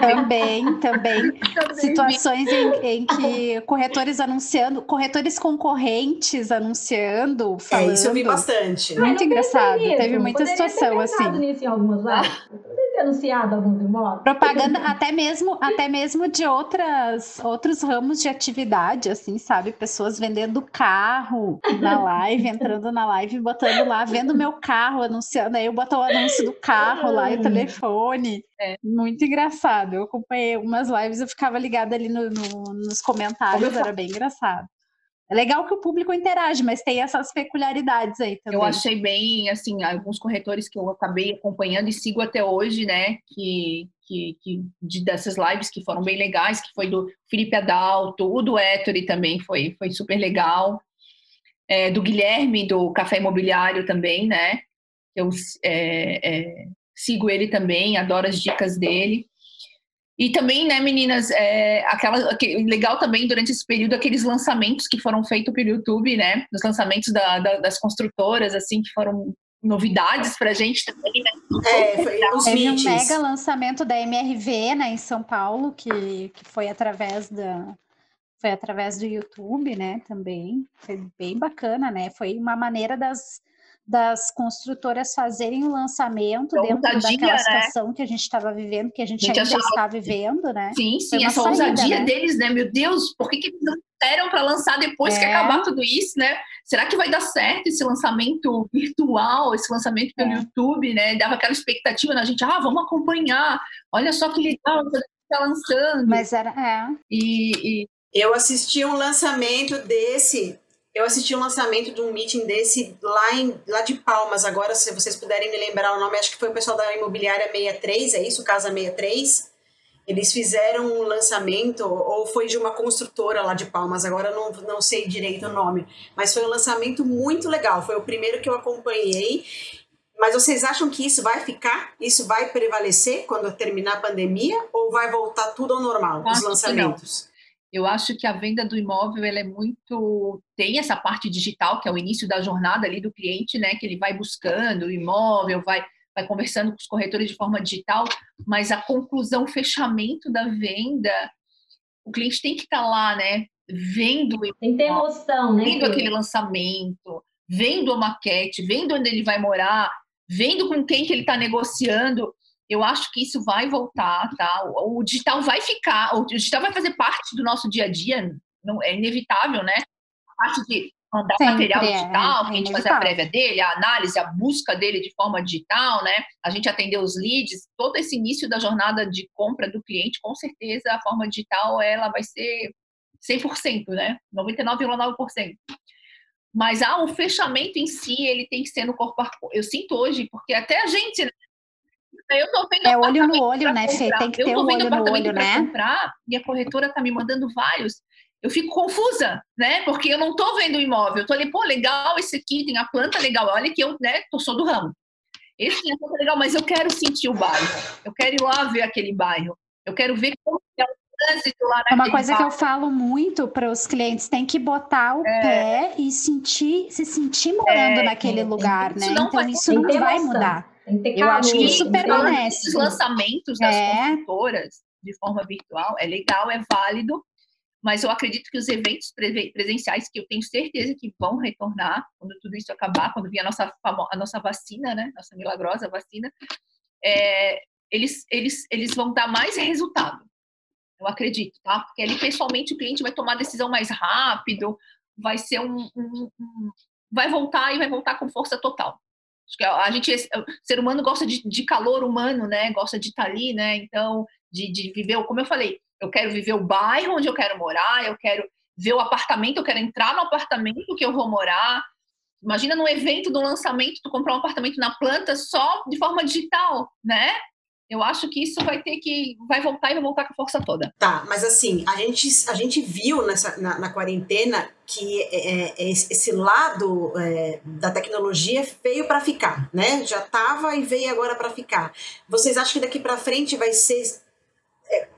Também, também. Situações em, em, que corretores anunciando, corretores concorrentes anunciando, falando.
É, isso eu vi bastante.
Muito engraçado. Teve muita Poderia situação assim.
Nisso em algumas anunciado alguns imóveis.
Propaganda até mesmo, até mesmo de outras, outros ramos de atividade, assim, sabe? Pessoas vendendo carro na live, entrando na live, botando lá, vendo meu carro, anunciando. Aí eu boto o anúncio do carro lá e o telefone. É. Muito engraçado. Eu acompanhei algumas lives, eu ficava ligada ali no, no, nos comentários, era bem engraçado. É legal que o público interage, mas tem essas peculiaridades aí também.
Eu achei bem, assim, alguns corretores que eu acabei acompanhando e sigo até hoje, né, que, que, que de, dessas lives que foram bem legais, que foi do Felipe Adalto, o do Ettore também foi, foi super legal, é, do Guilherme, do Café Imobiliário também, né, eu é, é, sigo ele também, adoro as dicas dele. E também, né, meninas, é, aquela, legal também durante esse período aqueles lançamentos que foram feitos pelo YouTube, né? Os lançamentos da, da, das construtoras, assim, que foram novidades pra gente também, né?
É, foi os
Teve um mega lançamento da MRV, né, em São Paulo, que, que foi através da foi através do YouTube, né, também. Foi bem bacana, né? Foi uma maneira das das construtoras fazerem o lançamento
Então,
dentro
ousadia,
daquela
né?
situação que a gente estava vivendo, que a gente,
Gente,
ainda
achava-
está vivendo, né?
Sim, sim, essa
saída,
ousadia
né?
deles, né? Meu Deus, por que, que eles não esperam para lançar depois que
É.
acabar tudo isso, né? Será que vai dar certo esse lançamento virtual, esse lançamento pelo
É.
YouTube, né? Dava aquela expectativa na gente, ah, vamos acompanhar, olha só que legal, está lançando.
Mas era, é,
E, e
Eu assisti um lançamento desse. Eu assisti um lançamento de um meeting desse lá, em, lá de Palmas. Agora, se vocês puderem me lembrar o nome, acho que foi o pessoal da Imobiliária 63, é isso? Casa 63. Eles fizeram um lançamento, ou foi de uma construtora lá de Palmas, agora não, não sei direito o nome. Mas foi um lançamento muito legal. Foi o primeiro que eu acompanhei. Mas vocês acham que isso vai ficar? Isso vai prevalecer quando terminar a pandemia? Ou vai voltar tudo ao normal, os lançamentos?
Eu acho que a venda do imóvel ela é muito tem essa parte digital que é o início da jornada ali do cliente, né? Que ele vai buscando o imóvel, vai vai conversando com os corretores de forma digital, mas a conclusão, o fechamento da venda, o cliente tem que estar lá, né? Vendo o
Tem que ter emoção, né?
vendo aquele lançamento, vendo a maquete, vendo onde ele vai morar, vendo com quem que ele está negociando. Eu acho que isso vai voltar, tá? O, o digital vai ficar, o digital vai fazer parte do nosso dia a dia, não é inevitável, né? A parte de mandar
Sempre
material
é,
digital,
é
a gente fazer a prévia dele, a análise, a busca dele de forma digital, né? A gente atender os leads, todo esse início da jornada de compra do cliente, com certeza a forma digital ela vai ser 100%, né? 99,9%. Mas ah, o fechamento em si, ele tem que ser no corpo a corpo. Eu sinto hoje, porque até a gente, né? Eu tô vendo
é olho no olho, né, Fê? Tem que ter
vendo
olho no olho, né?
comprar e a corretora tá me mandando vários. Eu fico confusa, né? Porque eu não tô vendo o imóvel. Eu tô ali, pô, legal esse aqui, tem a planta legal. Olha que eu, né, tô sou do ramo. Esse tem a planta legal, mas eu quero sentir o bairro. Eu quero ir lá ver aquele bairro. Eu quero ver como é o trânsito lá
É uma coisa que eu falo muito para os clientes, tem que botar o
É.
pé e sentir, se sentir morando naquele lugar,
isso
né?
não
Então isso não vai mudar.
Tem que ter
Eu acho que isso
ter-
permanece.
Esses lançamentos das
É.
construtoras de forma virtual é legal, é válido, mas eu acredito que os eventos pre- presenciais, que eu tenho certeza que vão retornar quando tudo isso acabar, quando vier a nossa, a nossa vacina, né? Nossa milagrosa vacina, é, eles, eles, eles vão dar mais resultado. Eu acredito, tá? Porque ali, pessoalmente, o cliente vai tomar a decisão mais rápido, vai ser um, um- um- vai voltar e vai voltar com força total. A gente, o ser humano gosta de, de calor humano, né? Gosta de estar ali, né? Então, de, de viver, como eu falei, eu quero viver o bairro onde eu quero morar, eu quero ver o apartamento, eu quero entrar no apartamento que eu vou morar. Imagina num evento do lançamento, tu comprar um apartamento na planta só de forma digital, né? Eu acho que isso vai ter que vai voltar e vai voltar com a força toda.
Tá, mas assim, a gente, a gente viu nessa, na, na quarentena que é, é, esse esse lado é, da tecnologia veio para ficar, né? Já estava e veio agora para ficar. Vocês acham que daqui para frente vai ser. é,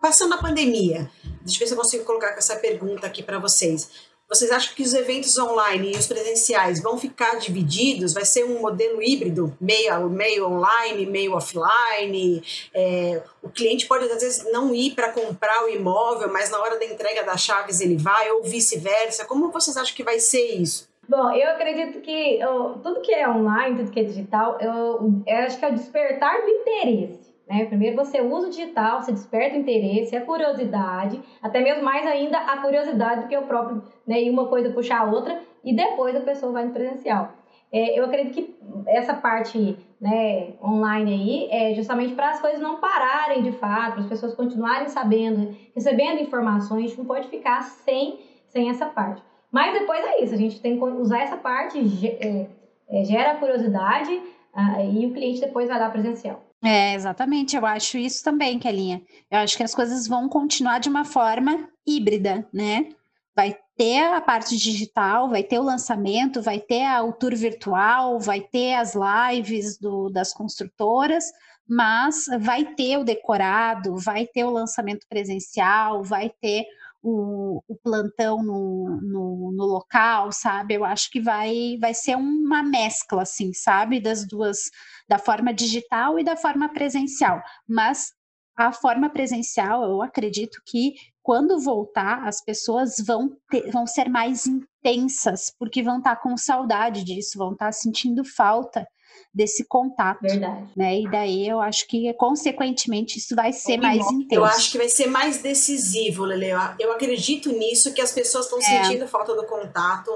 passando a pandemia, deixa eu ver se eu consigo colocar essa pergunta aqui para vocês. Vocês acham que os eventos online e os presenciais vão ficar divididos? Vai ser um modelo híbrido, meio, meio online, meio offline? É, o cliente pode, às vezes, não ir para comprar o imóvel, mas na hora da entrega das chaves ele vai, ou vice-versa. Como vocês acham que vai ser isso?
Bom, eu acredito que ó, tudo que é online, tudo que é digital, eu, eu acho que é o despertar do interesse. Né? Primeiro você usa o digital, você desperta o interesse, a curiosidade, até mesmo mais ainda a curiosidade do que o próprio, né? E uma coisa puxar a outra, e depois a pessoa vai no presencial. É, eu acredito que essa parte né, online aí é justamente para as coisas não pararem de fato, as pessoas continuarem sabendo, recebendo informações, a gente não pode ficar sem, sem essa parte. Mas depois é isso, a gente tem que usar essa parte, é, é, gera curiosidade uh, e o cliente depois vai lá presencial.
É, exatamente. Eu acho isso também, Kelinha. Eu acho que as coisas vão continuar de uma forma híbrida, né? Vai ter a parte digital, vai ter o lançamento, vai ter o tour virtual, vai ter as lives do, das construtoras, mas vai ter o decorado, vai ter o lançamento presencial, vai ter o, o plantão no, no, no, local, sabe? Eu acho que vai, vai ser uma mescla, assim, sabe? Das duas, da forma digital e da forma presencial. Mas a forma presencial, eu acredito que quando voltar, as pessoas vão, ter, vão ser mais intensas, porque vão estar com saudade disso, vão estar sentindo falta desse contato.
Verdade.
Né? E daí eu acho que, consequentemente, isso vai ser mais intenso.
Eu acho que vai ser mais decisivo, Lele. Eu acredito nisso, que as pessoas estão é. sentindo falta do contato,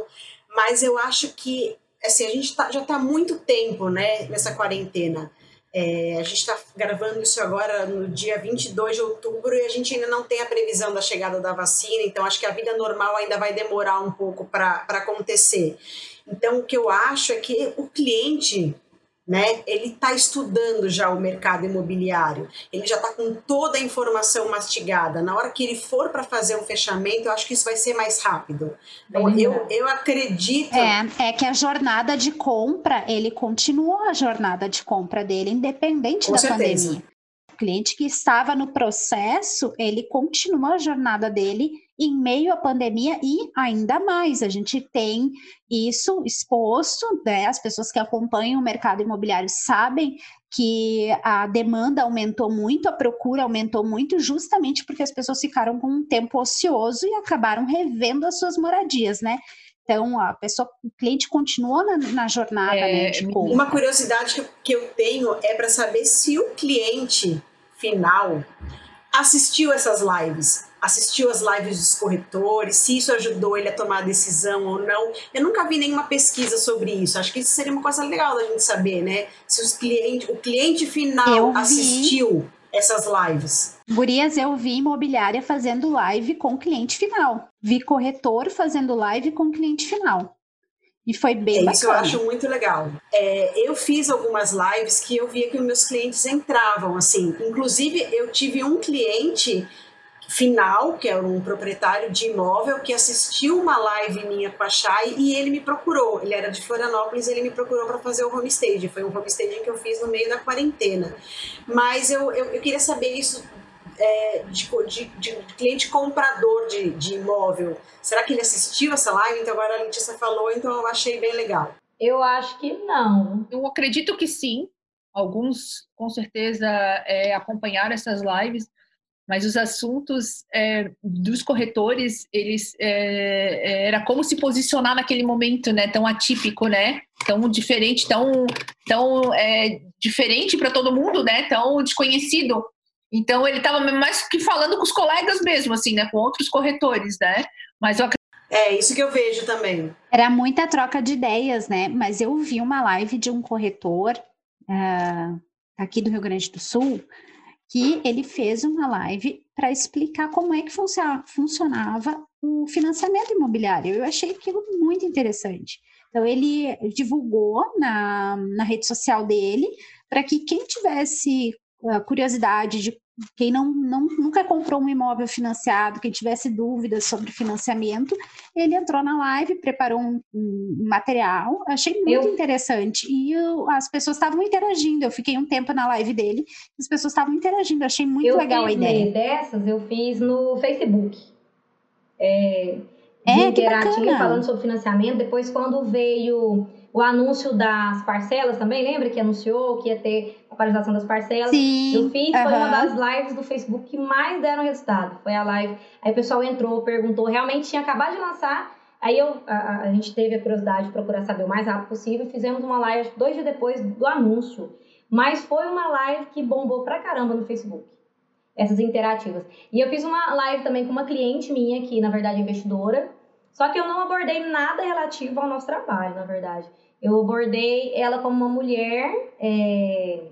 mas eu acho que assim, a gente tá, já está há muito tempo né, nessa quarentena. É, a gente está gravando isso agora no dia 22 de outubro e a gente ainda não tem a previsão da chegada da vacina, então acho que a vida normal ainda vai demorar um pouco para acontecer. Então, o que eu acho é que o cliente né? Ele está estudando já o mercado imobiliário, ele já está com toda a informação mastigada. Na hora que ele for para fazer um fechamento, eu acho que isso vai ser mais rápido. Então, eu, eu acredito.
É, é que a jornada de compra, ele continuou a jornada de compra dele, independente
com
da
certeza.
pandemia. Cliente que estava no processo, ele continua a jornada dele em meio à pandemia e ainda mais. A gente tem isso exposto, né? as pessoas que acompanham o mercado imobiliário sabem que a demanda aumentou muito, a procura aumentou muito, justamente porque as pessoas ficaram com um tempo ocioso e acabaram revendo as suas moradias, né? Então, a pessoa, o cliente continua na, na jornada, é, né? De compra.
Uma curiosidade que eu tenho é para saber se o cliente final assistiu essas lives, assistiu as lives dos corretores, se isso ajudou ele a tomar a decisão ou não. Eu nunca vi nenhuma pesquisa sobre isso. Acho que isso seria uma coisa legal da gente saber, né? Se os clientes, o cliente final assistiu essas lives.
Gurias, eu vi imobiliária fazendo live com cliente final. Vi corretor fazendo live com cliente final. E foi bem é, bacana.
Isso eu acho muito legal. É, eu fiz algumas lives que eu via que os meus clientes entravam, assim. Inclusive, eu tive um cliente final, que era um proprietário de imóvel, que assistiu uma live minha com a Chay e ele me procurou. Ele era de Florianópolis, ele me procurou para fazer o homestage. Foi um homestaging que eu fiz no meio da quarentena. Mas eu, eu, eu queria saber isso é, de, de, de, cliente comprador de, de imóvel. Será que ele assistiu essa live? Então agora a Letícia falou, então eu achei bem legal.
Eu acho que não.
Eu acredito que sim. Alguns, com certeza, é, acompanharam essas lives, mas os assuntos é, dos corretores, eles é, é era como se posicionar naquele momento, né? Tão atípico, né? Tão diferente, tão, tão é, diferente para todo mundo, né? Tão desconhecido. Então ele estava mais que falando com os colegas mesmo, assim, né? Com outros corretores, né? Mas eu
é isso que eu vejo também.
Era muita troca de ideias, né? Mas eu vi uma live de um corretor uh, aqui do Rio Grande do Sul que ele fez uma live para explicar como é que funcionava o financiamento imobiliário. Eu achei aquilo muito interessante. Então, ele divulgou na, na rede social dele para que quem tivesse a curiosidade de quem não, não, nunca comprou um imóvel financiado, quem tivesse dúvidas sobre financiamento, ele entrou na live, preparou um, um material, achei muito eu... interessante. E eu, as pessoas estavam interagindo. Eu fiquei um tempo na live dele, as pessoas estavam interagindo, achei muito
eu
legal a ideia.
dessas eu fiz no Facebook. É, é interatinha falando sobre financiamento. Depois, quando veio o anúncio das parcelas também, lembra que anunciou que ia ter a paralisação das parcelas?
Sim,
eu fiz, foi uma das lives do Facebook que mais deram resultado. Foi a live. Aí o pessoal entrou, perguntou, realmente tinha acabado de lançar. Aí eu, a, a gente teve a curiosidade de procurar saber o mais rápido possível fizemos uma live dois dias depois do anúncio. Mas foi uma live que bombou pra caramba no Facebook. Essas interativas. E eu fiz uma live também com uma cliente minha, que na verdade é investidora. Só que eu não abordei nada relativo ao nosso trabalho, na verdade. Eu abordei ela como uma mulher é,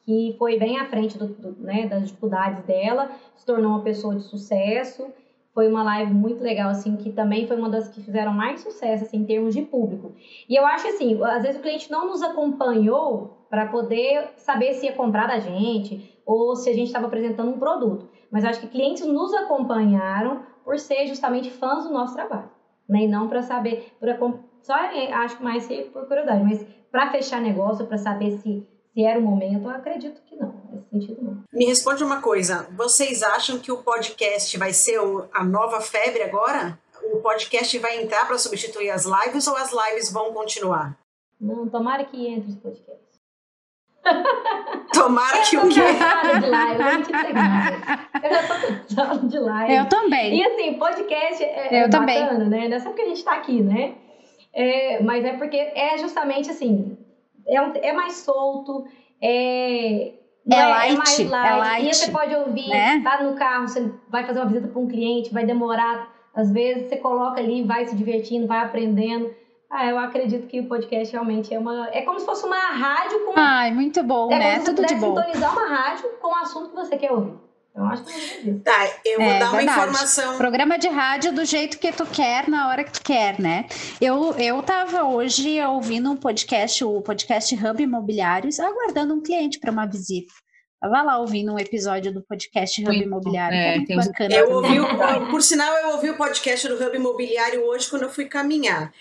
que foi bem à frente do, do, né, das dificuldades dela, se tornou uma pessoa de sucesso. foi uma live muito legal, assim, que também foi uma das que fizeram mais sucesso, assim, em termos de público. E eu acho assim, às vezes o cliente não nos acompanhou para poder saber se ia comprar da gente ou se a gente estava apresentando um produto. Mas acho que clientes nos acompanharam por ser justamente fãs do nosso trabalho, E não para saber, pra, só é, acho mais por curiosidade, mas para fechar negócio, para saber se se era o momento, eu acredito que não, nesse sentido não.
Me responde uma coisa, vocês acham que o podcast vai ser a nova febre agora? O podcast vai entrar para substituir as lives ou as lives vão continuar?
Não, tomara que entre os podcasts.
Tomara que o quê?
de live, eu já tô cansada de live.
Eu também.
E assim, podcast é, eu é também. bacana, né? Não é só porque a gente tá aqui, né? É, mas é porque é justamente assim, é, um, é mais solto, é,
é, é, light, é mais light. É light,
e você pode ouvir, né? tá no carro, você vai fazer uma visita para um cliente, vai demorar. Às vezes você coloca ali, vai se divertindo, vai aprendendo. Ah, eu acredito que o podcast realmente é uma. É como se fosse uma rádio com.
Ai, muito bom,
é
né?
Como se Tudo de bom. sintonizar uma rádio com o assunto que você quer ouvir. Eu acho que é isso.
Tá, eu vou é, dar uma verdade. informação.
Programa de rádio do jeito que tu quer, na hora que tu quer, né? Eu, eu tava hoje ouvindo um podcast, o podcast Hub Imobiliários, aguardando um cliente para uma visita. Tava lá ouvindo um episódio do podcast Hub muito, Imobiliário. É, muito bacana.
Eu ouvi o, por sinal, eu ouvi o podcast do Hub Imobiliário hoje quando eu fui caminhar.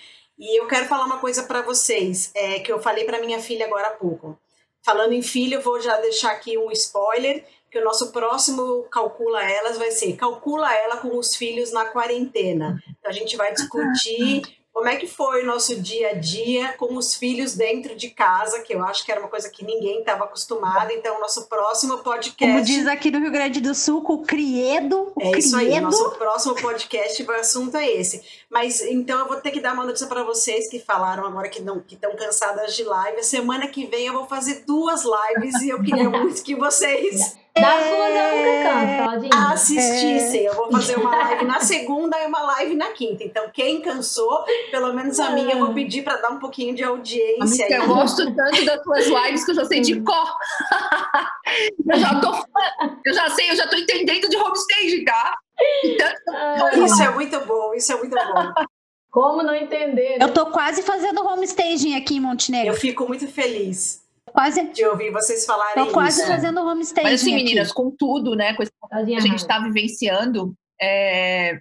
E eu quero falar uma coisa para vocês, é, que eu falei para minha filha agora há pouco. Falando em filho, eu vou já deixar aqui um spoiler que o nosso próximo Calcula Elas vai ser Calcula Ela com os filhos na quarentena. Então, a gente vai discutir como é que foi o nosso dia a dia com os filhos dentro de casa, que eu acho que era uma coisa que ninguém estava acostumado. Então, nosso próximo podcast.
Como diz aqui no Rio Grande do Sul, o criedo. O
é
isso
aí, nosso próximo podcast, o assunto é esse. Mas então eu vou ter que dar uma notícia para vocês que falaram agora que não que estão cansadas de live. A semana que vem eu vou fazer duas lives e eu queria muito que vocês
das suas eu nunca canso, Claudinha.
Assistissem. Eu vou fazer uma live na segunda e uma live na quinta. Então, quem cansou, pelo menos a minha, eu vou pedir para dar um pouquinho de audiência.
Amiga, eu gosto tanto das suas lives que eu já sei de cor. eu já tô eu já sei, eu já tô entendendo de homestage, tá?
Então, isso é muito bom, isso é muito bom.
Como não entender?
Né? Eu tô quase fazendo homestaging aqui em Montenegro.
Eu fico muito feliz
quase
de ouvir vocês falarem
Tô quase
isso.
fazendo homestaging
Mas assim, meninas, com tudo, né, com que a gente está vivenciando, é,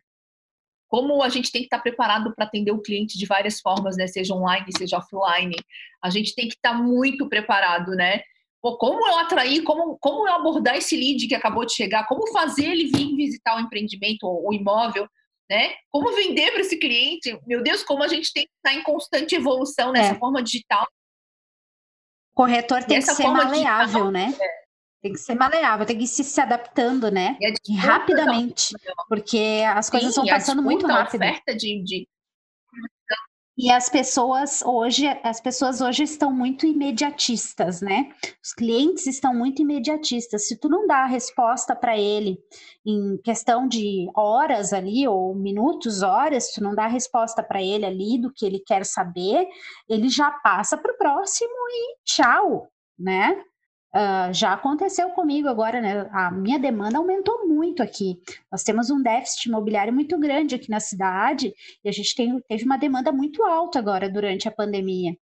como a gente tem que estar tá preparado para atender o cliente de várias formas, né, seja online, seja offline, a gente tem que estar tá muito preparado, né? Pô, como eu atrair, como, como eu abordar esse lead que acabou de chegar, como fazer ele vir visitar o empreendimento, o imóvel, né? Como vender para esse cliente? Meu Deus, como a gente tem que estar tá em constante evolução nessa é. forma digital
corretor tem que ser maleável, de... né? É. Tem que ser maleável, tem que ir se adaptando, né? E, e rapidamente, porque as coisas estão passando muito rápido.
A oferta de, de
e as pessoas hoje, as pessoas hoje estão muito imediatistas, né? Os clientes estão muito imediatistas. Se tu não dá a resposta para ele em questão de horas ali ou minutos, horas, tu não dá a resposta para ele ali do que ele quer saber, ele já passa para o próximo e tchau, né? Uh, já aconteceu comigo agora, né? A minha demanda aumentou muito aqui. Nós temos um déficit imobiliário muito grande aqui na cidade e a gente tem, teve uma demanda muito alta agora durante a pandemia.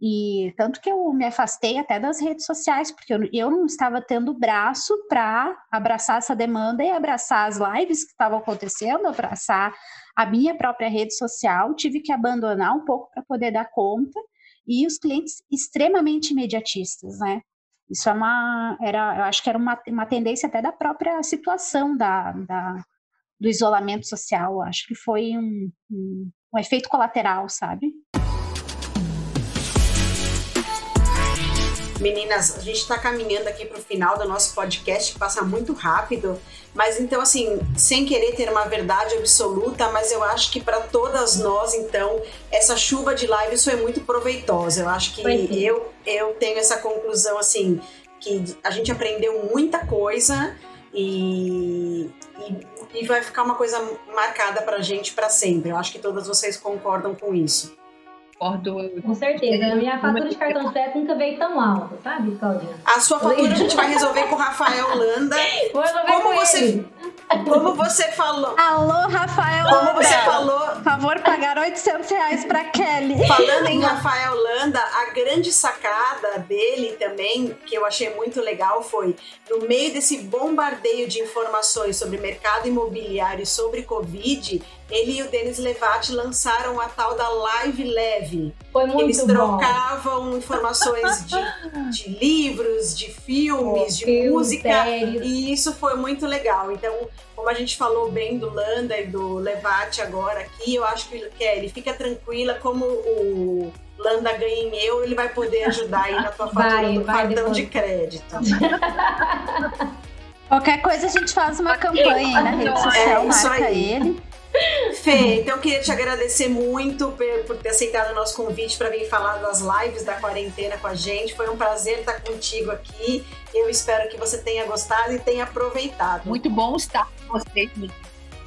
E tanto que eu me afastei até das redes sociais, porque eu, eu não estava tendo braço para abraçar essa demanda e abraçar as lives que estavam acontecendo, abraçar a minha própria rede social. Tive que abandonar um pouco para poder dar conta. E os clientes extremamente imediatistas, né? Isso é uma, era, eu acho que era uma, uma tendência até da própria situação da, da do isolamento social. Acho que foi um, um, um efeito colateral, sabe?
Meninas, a gente está caminhando aqui para o final do nosso podcast, passa muito rápido, mas então, assim, sem querer ter uma verdade absoluta, mas eu acho que para todas nós, então, essa chuva de lives foi muito proveitosa. Eu acho que eu, eu tenho essa conclusão, assim, que a gente aprendeu muita coisa e, e, e vai ficar uma coisa marcada para a gente para sempre. Eu acho que todas vocês concordam com isso
concordo. Com certeza. A minha fatura de cartão de crédito nunca veio tão alta, sabe, Claudinha?
A sua fatura a gente vai resolver com o Rafael Landa.
Vou resolver Como com você...
Ele. Como você falou.
Alô, Rafael
Como você
Landa.
falou,
Por favor, pagar 800 reais pra Kelly.
Falando em Rafael Landa, a grande sacada dele também, que eu achei muito legal, foi no meio desse bombardeio de informações sobre mercado imobiliário e sobre Covid, ele e o Denis Levati lançaram a tal da Live Leve.
Foi muito
Eles
bom.
trocavam informações de, de livros, de filmes, de
Filmes,
música. E isso foi muito legal. Então, como a gente falou bem do Landa e do Levate agora aqui, eu acho que Kelly, fica tranquila, como o Landa ganha em euro, ele vai poder ajudar aí na tua fatura
Vai,
do
vai
cartão
depois.
de crédito.
Qualquer coisa a gente faz uma campanha aí na rede social,
É, isso
marca
aí.
ele.
Fê, então eu queria te agradecer muito por, por ter aceitado o nosso convite para vir falar das lives da quarentena com a gente. Foi um prazer estar contigo aqui. Eu espero que você tenha gostado e tenha aproveitado.
Muito bom estar com vocês.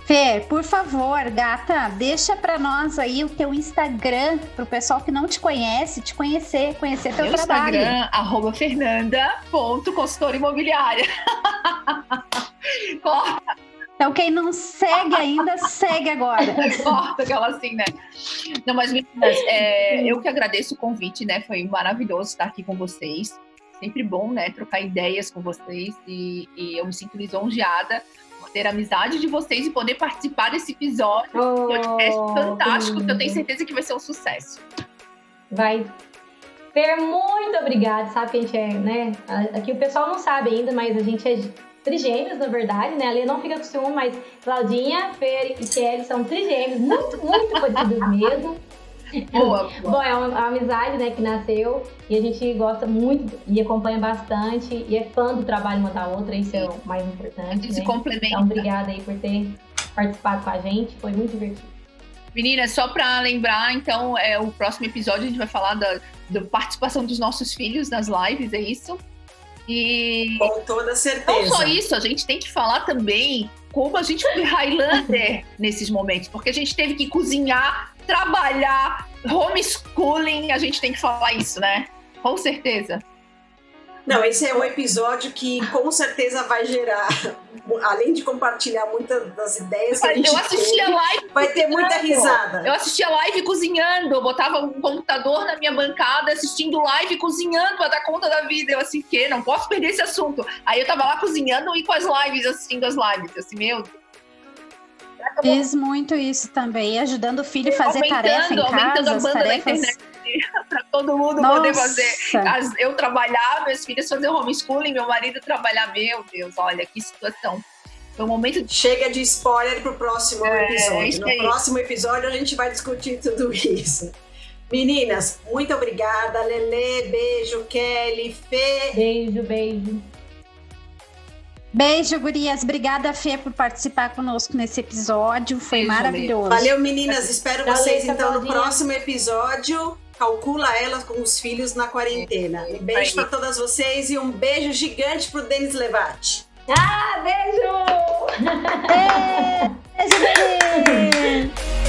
Fê, por favor, gata, deixa pra nós aí o teu Instagram, pro pessoal que não te conhece, te conhecer, conhecer teu
Meu
trabalho.
Instagram, arroba fernanda.consultora imobiliária. Corta,
Então, quem não segue ainda, segue agora.
corta aquela assim, né? Não, mas meninas, é, eu que agradeço o convite, né? Foi maravilhoso estar aqui com vocês. Sempre bom, né? Trocar ideias com vocês e, e eu me sinto lisonjeada por ter a amizade de vocês e poder participar desse episódio.
Oh,
podcast fantástico, que eu tenho certeza que vai ser um sucesso.
Vai. Fer, muito obrigada. Sabe que a gente é, né? Aqui o pessoal não sabe ainda, mas a gente é trigêmeos, na verdade, né? Ali não fica com ciúme, mas Claudinha, Fer e Kelly são trigêmeos, muito, muito parecidos mesmo.
Boa,
Bom, é uma, uma amizade, né, que nasceu e a gente gosta muito e acompanha bastante e é fã do trabalho uma da outra, isso é o mais
a
importante,
gente se
né?
complementa.
Então, obrigada aí por ter participado com a gente, foi muito divertido.
Meninas, só para lembrar, então, é, o próximo episódio a gente vai falar da, da participação dos nossos filhos nas lives, é isso? E
Com toda
não
certeza.
só isso, a gente tem que falar também como a gente foi Highlander nesses momentos, porque a gente teve que cozinhar, trabalhar, homeschooling, a gente tem que falar isso, né? Com certeza.
Não, esse é um episódio que com certeza vai gerar, além de compartilhar muitas das ideias que a gente
Eu assisti a live
vai ter muita risada.
Eu assistia live cozinhando, eu botava um computador na minha bancada, assistindo live cozinhando pra dar conta da vida. Eu assim, que não posso perder esse assunto. Aí eu tava lá cozinhando e com as lives, assistindo as lives. Assim, meu,
Fiz muito isso também, ajudando o filho a fazer
aumentando,
tarefa em
aumentando
casa,
a
as
banda da
tarefas.
internet pra todo mundo
Nossa,
poder fazer. As- eu trabalhar, meus filhos fazer homeschooling, meu marido trabalhar. Meu Deus, olha que situação. Foi um momento de
Chega de spoiler pro próximo
É,
episódio. No
aí.
próximo episódio a gente vai discutir tudo isso. Meninas, muito obrigada. Lele, beijo. Kelly, Fê.
Beijo, beijo.
Beijo, gurias. Obrigada, Fê, por participar conosco nesse episódio. Foi
Beijo,
maravilhoso.
Valeu, meninas. Espero
Valeu,
vocês então no próximo episódio calcula elas com os filhos na quarentena. É, um beijo para todas vocês e um beijo gigante pro Denis Levati.
Ah, beijo!
É, beijo, Denis!